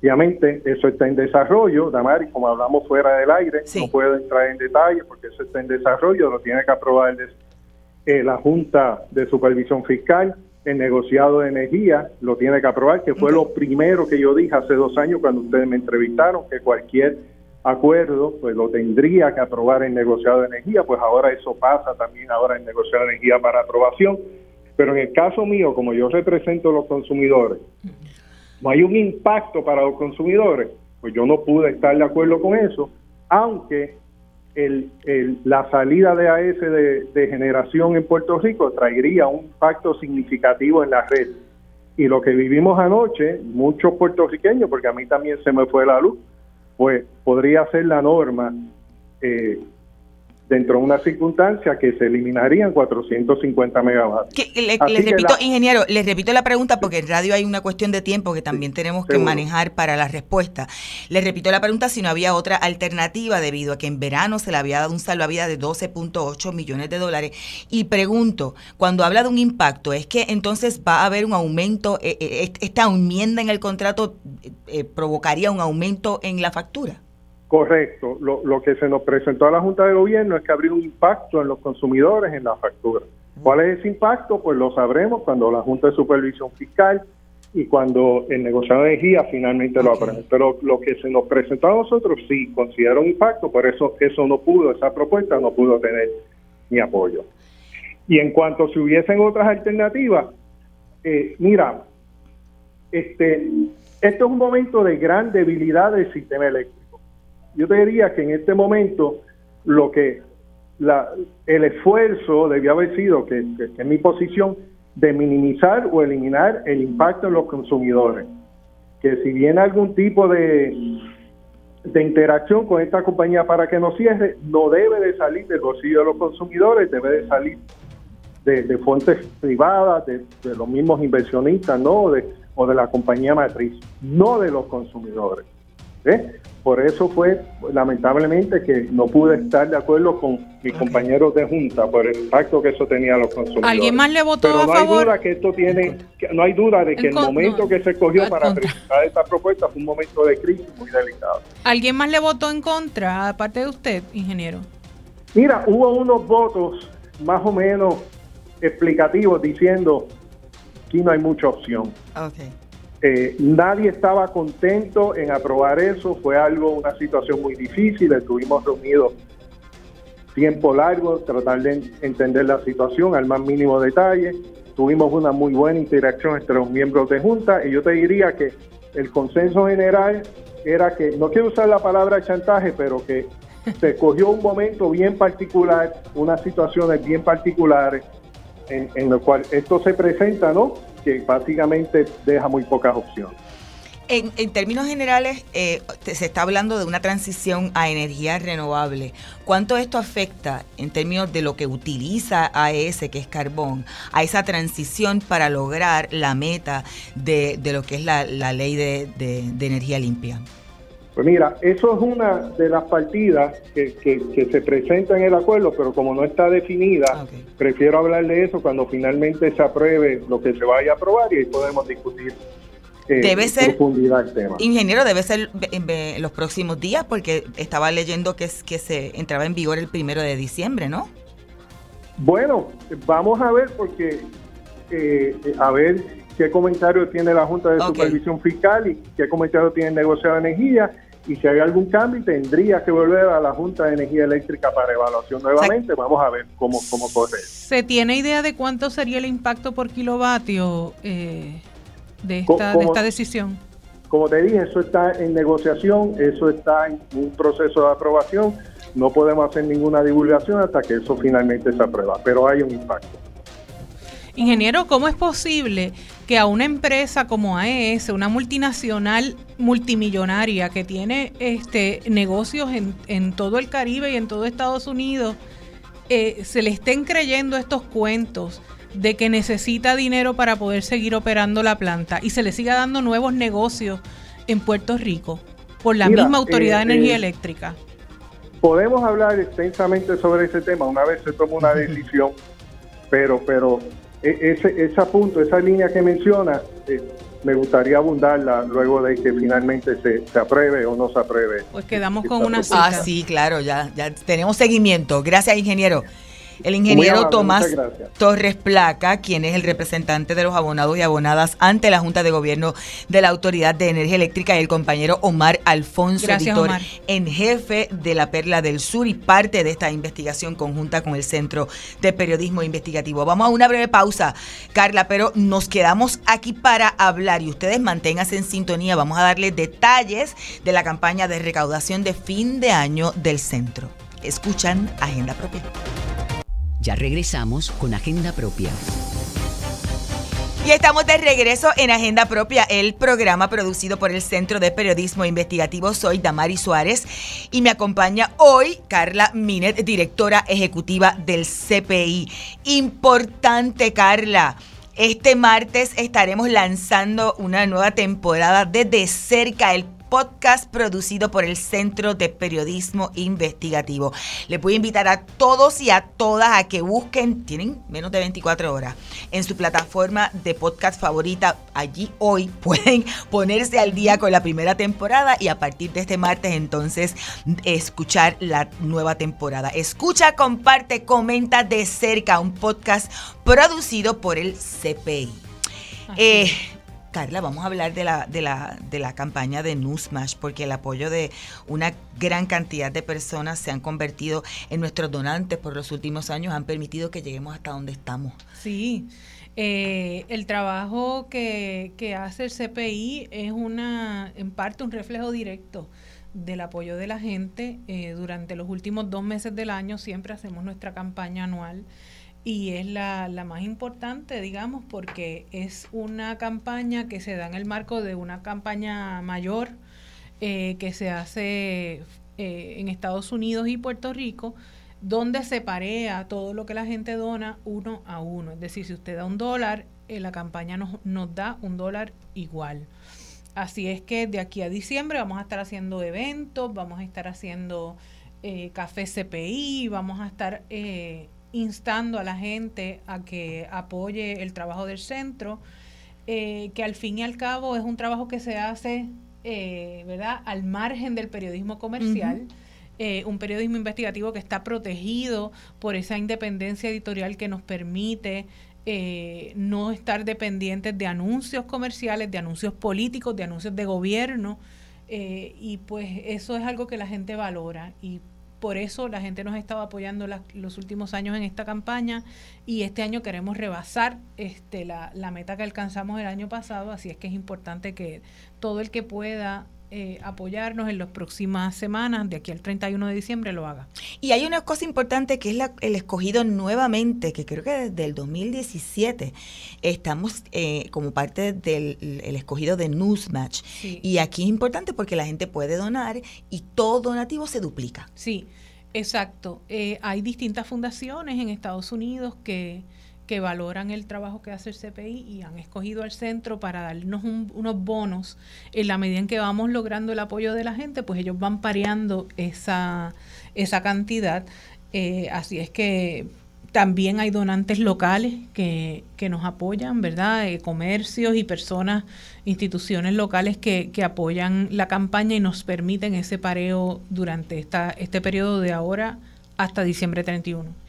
[SPEAKER 10] Obviamente, eso está en desarrollo, Damari, como hablamos fuera del aire, no puedo entrar en detalle porque eso está en desarrollo, lo tiene que aprobar eh, la Junta de Supervisión Fiscal, el negociado de energía lo tiene que aprobar, que fue lo primero que yo dije hace dos años cuando ustedes me entrevistaron, que cualquier acuerdo pues lo tendría que aprobar el negociado de energía, pues ahora eso pasa también ahora en negociado de energía para aprobación. Pero en el caso mío, como yo represento a los consumidores, no hay un impacto para los consumidores, pues yo no pude estar de acuerdo con eso, aunque el, la salida de AS de, generación en Puerto Rico traería un impacto significativo en la red. Y lo que vivimos anoche, muchos puertorriqueños, porque a mí también se me fue la luz, pues podría ser la norma eh, dentro de una circunstancia que se eliminarían 450 megavatios.
[SPEAKER 2] le, repito, ingeniero, les repito la pregunta porque en radio hay una cuestión de tiempo que también tenemos que manejar para la respuesta. Les repito la pregunta si no había otra alternativa debido a que en verano se le había dado un salvavidas de 12.8 millones de dólares. Y pregunto, cuando habla de un impacto, ¿es que entonces va a haber un aumento, eh, eh, esta enmienda en el contrato eh, provocaría un aumento en la factura?
[SPEAKER 10] Correcto. Lo, que se nos presentó a la Junta de Gobierno es que habría un impacto en los consumidores en la factura. ¿Cuál es ese impacto? Pues lo sabremos cuando la Junta de Supervisión Fiscal y cuando el negociado de energía finalmente lo apruebe. Pero lo que se nos presentó a nosotros sí considera un impacto, por eso eso no pudo, esa propuesta no pudo tener mi apoyo. Y en cuanto si hubiesen otras alternativas, eh, mira, este, esto es un momento de gran debilidad del sistema eléctrico yo te diría que en este momento lo que la, el esfuerzo debía haber sido, que, que, es mi posición, de minimizar o eliminar el impacto en los consumidores. Que si viene algún tipo de, de interacción con esta compañía para que nos cierre, no debe de salir del bolsillo de los consumidores, debe de salir de, fuentes privadas, de, los mismos inversionistas, ¿no? De, o de la compañía matriz, no de los consumidores. ¿eh? Por eso fue, lamentablemente, que no pude estar de acuerdo con mis compañeros de Junta por el impacto que eso tenía a los consumidores.
[SPEAKER 6] ¿Alguien más le votó
[SPEAKER 10] Pero
[SPEAKER 6] no hay
[SPEAKER 10] duda que esto tiene, no hay duda de que el momento que se escogió para presentar esta propuesta fue un momento de crisis muy delicado.
[SPEAKER 6] ¿Alguien más le votó en contra, aparte de usted, ingeniero?
[SPEAKER 10] Mira, hubo unos votos más o menos explicativos diciendo que no hay mucha opción. Okay. Eh, nadie estaba contento en aprobar eso, fue algo, una situación muy difícil, estuvimos reunidos tiempo largo, tratar de entender la situación al más mínimo detalle, tuvimos una muy buena interacción entre los miembros de Junta y yo te diría que el consenso general era que, no quiero usar la palabra chantaje, pero que se cogió un momento bien particular, unas situaciones bien particulares en, en lo cual esto se presenta, ¿no? Que básicamente deja muy pocas opciones.
[SPEAKER 2] En, términos generales, eh, se está hablando de una transición a energía renovable. ¿Cuánto esto afecta en términos de lo que utiliza AES, que es carbón, a esa transición para lograr la meta de, lo que es la, ley de, energía limpia?
[SPEAKER 10] Pues mira, eso es una de las partidas que, se presenta en el acuerdo, pero como no está definida, prefiero hablar de eso cuando finalmente se apruebe lo que se vaya a aprobar y ahí podemos discutir
[SPEAKER 2] eh, debe ser, profundidad el tema. Ingeniero, debe ser en los próximos días porque estaba leyendo que, que se entraba en vigor el primero de diciembre, ¿no?
[SPEAKER 10] Bueno, vamos a ver porque, eh, a ver qué comentario tiene la Junta de Supervisión Fiscal y qué comentario tiene el negociado de energía y si hay algún cambio tendría que volver a la Junta de Energía Eléctrica para evaluación nuevamente. Vamos a ver cómo, cómo corre.
[SPEAKER 6] ¿Se tiene idea de cuánto sería el impacto por kilovatio eh, de, esta, de esta decisión?
[SPEAKER 10] Como te dije, eso está en negociación, eso está en un proceso de aprobación. No podemos hacer ninguna divulgación hasta que eso finalmente se aprueba, pero hay un impacto.
[SPEAKER 6] Ingeniero, ¿cómo es posible que a una empresa como AES, una multinacional multimillonaria que tiene este negocios en, todo el Caribe y en todo Estados Unidos, eh, se le estén creyendo estos cuentos de que necesita dinero para poder seguir operando la planta y se le siga dando nuevos negocios en Puerto Rico por la misma Autoridad de eh, Energía eh, Eléctrica?
[SPEAKER 10] Podemos hablar extensamente sobre ese tema una vez se toma una decisión, pero, pero ese, ese punto, esa línea que menciona, eh, me gustaría abundarla luego de que finalmente se, se apruebe o no se apruebe.
[SPEAKER 6] Pues quedamos con una
[SPEAKER 2] cita. Ah, sí, claro, ya, ya tenemos seguimiento. Gracias, ingeniero. El ingeniero Tomás Torres Placa, quien es el representante de los abonados y abonadas ante la Junta de Gobierno de la Autoridad de Energía Eléctrica, y el compañero Omar Alfonso, editor en jefe de la Perla del Sur y parte de esta investigación conjunta con el Centro de Periodismo Investigativo. Vamos a una breve pausa, Carla, pero nos quedamos aquí para hablar y ustedes manténganse en sintonía. Vamos a darles detalles de la campaña de recaudación de fin de año del centro. Escuchan Agenda Propia.
[SPEAKER 3] Ya regresamos con Agenda Propia.
[SPEAKER 2] Y estamos de regreso en Agenda Propia, el programa producido por el Centro de Periodismo Investigativo. Soy Damari Suárez y me acompaña hoy Carla Minet, directora ejecutiva del CPI. Importante, Carla. Este martes estaremos lanzando una nueva temporada de De Cerca, el podcast producido por el Centro de Periodismo Investigativo. Les voy a invitar a todos y a todas a que busquen, tienen menos de 24 horas, en su plataforma de podcast favorita. Allí hoy pueden ponerse al día con la primera temporada y a partir de este martes entonces escuchar la nueva temporada. Escucha, comparte, comenta de cerca un podcast producido por el CPI. Eh, Carla, vamos a hablar de la, de la, de la campaña de Newsmash, porque el apoyo de una gran cantidad de personas se han convertido en nuestros donantes por los últimos años, han permitido que lleguemos hasta donde estamos.
[SPEAKER 6] Sí, eh, el trabajo que, que hace el CPI es una, en parte, un reflejo directo del apoyo de la gente. Eh, durante los últimos dos meses del año siempre hacemos nuestra campaña anual y es la, la, más importante, digamos, porque es una campaña que se da en el marco de una campaña mayor eh, que se hace eh, en Estados Unidos y Puerto Rico, donde se parea todo lo que la gente dona uno a uno. Es decir, si usted da un dólar, eh, la campaña nos, nos da un dólar igual. Así es que de aquí a diciembre vamos a estar haciendo eventos, vamos a estar haciendo café CPI, vamos a estar instando a la gente a que apoye el trabajo del centro, eh, que al fin y al cabo es un trabajo que se hace, eh, ¿verdad?, al margen del periodismo comercial. Eh, un periodismo investigativo que está protegido por esa independencia editorial que nos permite no estar dependientes de anuncios comerciales, de anuncios políticos, de anuncios de gobierno. y pues eso es algo que la gente valora y por eso la gente nos ha estado apoyando los últimos años en esta campaña. Y este año queremos rebasar este, la, la, meta que alcanzamos el año pasado, así es que es importante que todo el que pueda eh, apoyarnos en las próximas semanas, de aquí al 31 de diciembre, lo haga.
[SPEAKER 2] Y hay una cosa importante que es el escogido nuevamente, que creo que desde el 2017 estamos eh, como parte del escogido de Newsmatch. Y aquí es importante porque la gente puede donar y todo donativo se duplica.
[SPEAKER 6] Sí, exacto. Eh, hay distintas fundaciones en Estados Unidos que que valoran el trabajo que hace el CPI y han escogido al centro para darnos unos bonos en la medida en que vamos logrando el apoyo de la gente, pues ellos van pareando esa, esa cantidad. Eh, así es que también hay donantes locales que, que nos apoyan, ¿verdad? Eh, comercios y personas, instituciones locales que, que apoyan la campaña y nos permiten ese pareo durante esta, este periodo de ahora hasta diciembre 31.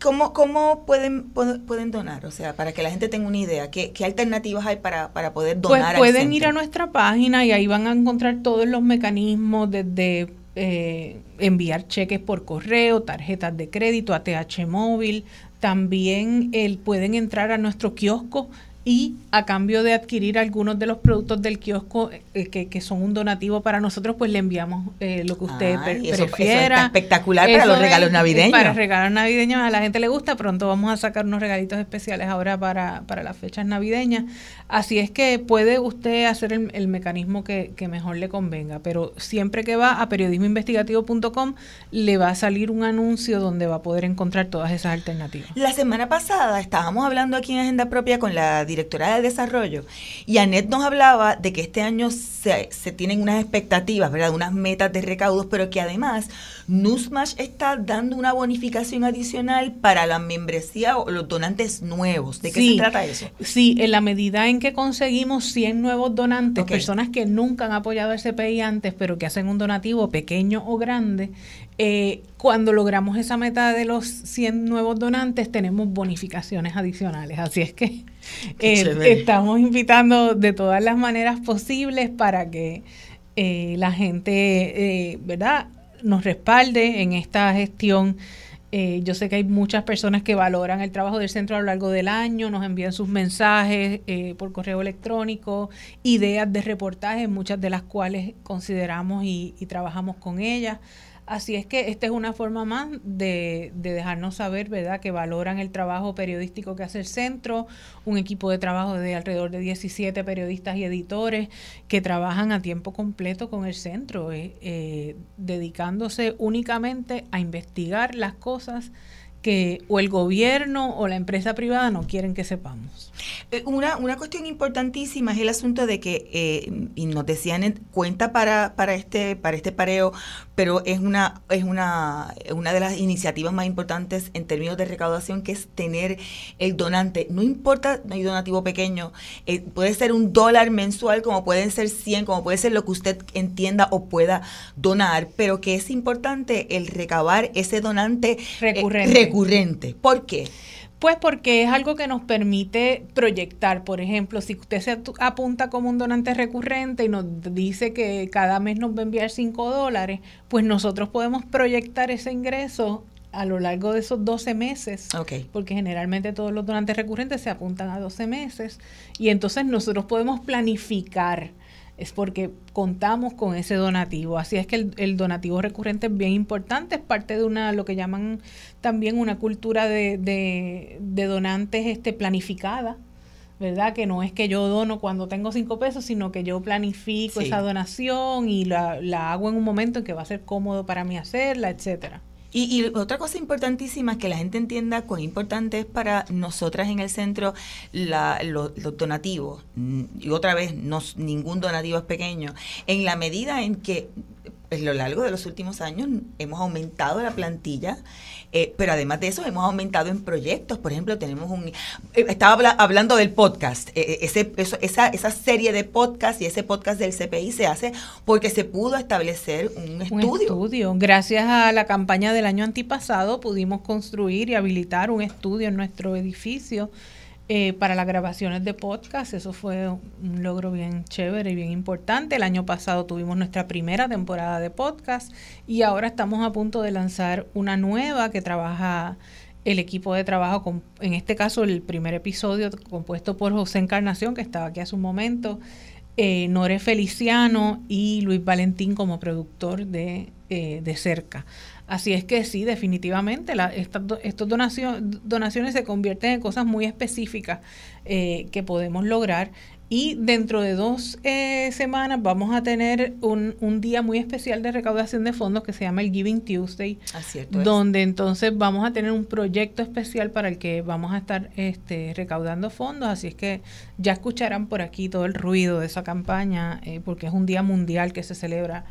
[SPEAKER 2] ¿Cómo, cómo pueden, pueden donar? O sea, para que la gente tenga una idea, ¿qué, qué alternativas hay para, para poder pues donar?
[SPEAKER 6] Pues pueden ir a nuestra página y ahí van a encontrar todos los mecanismos desde eh, enviar cheques por correo, tarjetas de crédito, ATH móvil. También el, pueden entrar a nuestro kiosco y a cambio de adquirir algunos de los productos del kiosco eh, que, son un donativo para nosotros, pues le enviamos eh, lo que usted prefiera.
[SPEAKER 2] espectacular para los regalos navideños.
[SPEAKER 6] Para regalos navideños a la gente le gusta, pronto vamos a sacar unos regalitos especiales ahora para, para las fechas navideñas. Así es que puede usted hacer el, mecanismo que, que, mejor le convenga, pero siempre que va a periodismoinvestigativo.com le va a salir un anuncio donde va a poder encontrar todas esas alternativas.
[SPEAKER 2] La semana pasada estábamos hablando aquí en Agenda Propia con la directora de desarrollo, y Anet nos hablaba de que este año se, se tienen unas expectativas, ¿verdad? Unas metas de recaudos, pero que además Nusmash está dando una bonificación adicional para la membresía o los donantes nuevos. ¿De qué se trata eso?
[SPEAKER 6] Sí, en la medida en que conseguimos 100 nuevos donantes, personas que nunca han apoyado el CPI antes, pero que hacen un donativo pequeño o grande, eh, cuando logramos esa meta de los 100 nuevos donantes, tenemos bonificaciones adicionales. Así es que eh, estamos invitando de todas las maneras posibles para que eh, la gente, ¿verdad?, nos respalde en esta gestión. yo sé que hay muchas personas que valoran el trabajo del centro a lo largo del año, nos envían sus mensajes por correo electrónico, ideas de reportajes, muchas de las cuales consideramos y trabajamos con ellas. Así es que esta es una forma más de, dejarnos saber, ¿verdad?, que valoran el trabajo periodístico que hace el centro, un equipo de trabajo de alrededor de 17 periodistas y editores que trabajan a tiempo completo con el centro, eh, eh, dedicándose únicamente a investigar las cosas que o el gobierno o la empresa privada no quieren que sepamos.
[SPEAKER 2] Eh, una, una cuestión importantísima es el asunto de que, eh, y nos decían, cuenta para, para, este, para este pareo, pero es una, es una, una de las iniciativas más importantes en términos de recaudación, que es tener el donante. No importa, no hay donativo pequeño, eh, puede ser un dólar mensual, como pueden ser 100, como puede ser lo que usted entienda o pueda donar, pero que es importante el recabar ese donante recurrente recurrente. ¿Por qué?
[SPEAKER 6] Pues porque es algo que nos permite proyectar. Por ejemplo, si usted se apunta como un donante recurrente y nos dice que cada mes nos va a enviar 5 dólares, pues nosotros podemos proyectar ese ingreso a lo largo de esos 12 meses. Porque generalmente todos los donantes recurrentes se apuntan a 12 meses. Y entonces nosotros podemos planificar es porque contamos con ese donativo. Así es que el, donativo recurrente es bien importante, es parte de una, lo que llaman también una cultura de, de, donantes este, planificada. ¿verdad? Que no es que yo dono cuando tengo cinco pesos, sino que yo planifico esa donación y la, la, hago en un momento en que va a ser cómodo para mí hacerla, etcétera.
[SPEAKER 2] Y, otra cosa importantísima es que la gente entienda cuán importante es para nosotras en el centro los donativos. Y otra vez, no, ningún donativo es pequeño. En la medida en que a lo largo de los últimos años hemos aumentado la plantilla eh, pero además de eso hemos aumentado en proyectos. Por ejemplo, tenemos un... Eh, estaba hablando del podcast. Eh, ese, esa, esa serie de podcast y ese podcast del CPI se hace porque se pudo establecer un estudio. Un
[SPEAKER 6] estudio. Gracias a la campaña del año antipasado pudimos construir y habilitar un estudio en nuestro edificio eh, para las grabaciones de podcast. Eso fue un logro bien chévere y bien importante. El año pasado tuvimos nuestra primera temporada de podcast y ahora estamos a punto de lanzar una nueva que trabaja el equipo de trabajo, con, en este caso el primer episodio compuesto por José Encarnación, que estaba aquí hace un momento, eh, Nore Feliciano y Luis Valentín como productor de, eh, de Cerca. Así es que sí, definitivamente, la, estas, estos donaciones se convierten en cosas muy específicas eh, que podemos lograr. Y dentro de dos eh, semanas vamos a tener un, un, día muy especial de recaudación de fondos que se llama el Giving Tuesday, donde entonces vamos a tener un proyecto especial para el que vamos a estar este, recaudando fondos. Así es que ya escucharán por aquí todo el ruido de esa campaña, eh, porque es un día mundial que se celebra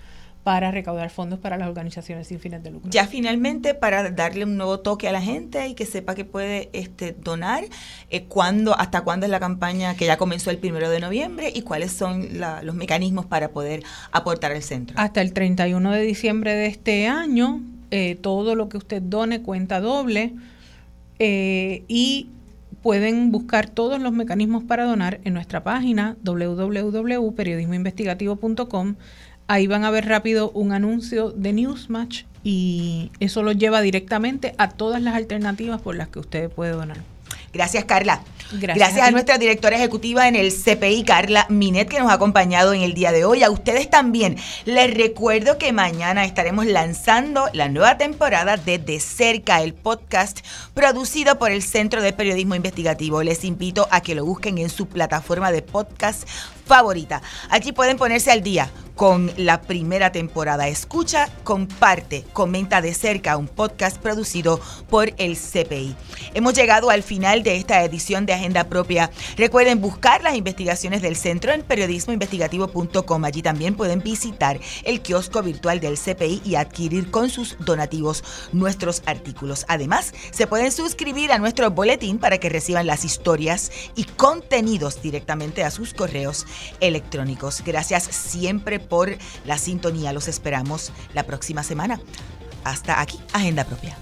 [SPEAKER 6] para recaudar fondos para las organizaciones sin fines de lucro.
[SPEAKER 2] Ya finalmente, para darle un nuevo toque a la gente y que sepa que puede este, donar, eh, ¿cuándo, ¿hasta cuándo es la campaña que ya comenzó el primero de noviembre y cuáles son los mecanismos para poder aportar al centro?
[SPEAKER 6] Hasta el 31 de diciembre de este año, eh, todo lo que usted done cuenta doble eh, y pueden buscar todos los mecanismos para donar en nuestra página www.periodismoinvestigativo.com ahí van a ver rápido un anuncio de Newsmatch y eso lo lleva directamente a todas las alternativas por las que usted puede donar.
[SPEAKER 2] Gracias, Carla. Gracias, a, nuestra directora ejecutiva en el CPI, Carla Minet, que nos ha acompañado en el día de hoy. A ustedes también. Les recuerdo que mañana estaremos lanzando la nueva temporada de De Cerca, el podcast producido por el Centro de Periodismo Investigativo. Les invito a que lo busquen en su plataforma de podcast favorita. Allí pueden ponerse al día con la primera temporada. Escucha, comparte, comenta de cerca un podcast producido por el CPI. Hemos llegado al final de esta edición de Agenda Propia. Recuerden buscar las investigaciones del centro en periodismoinvestigativo.com. Allí también pueden visitar el kiosco virtual del CPI y adquirir con sus donativos nuestros artículos. Además, se pueden suscribir a nuestro boletín para que reciban las historias y contenidos directamente a sus correos electrónicos. Gracias siempre por la sintonía. Los esperamos la próxima semana. Hasta aquí, Agenda Propia.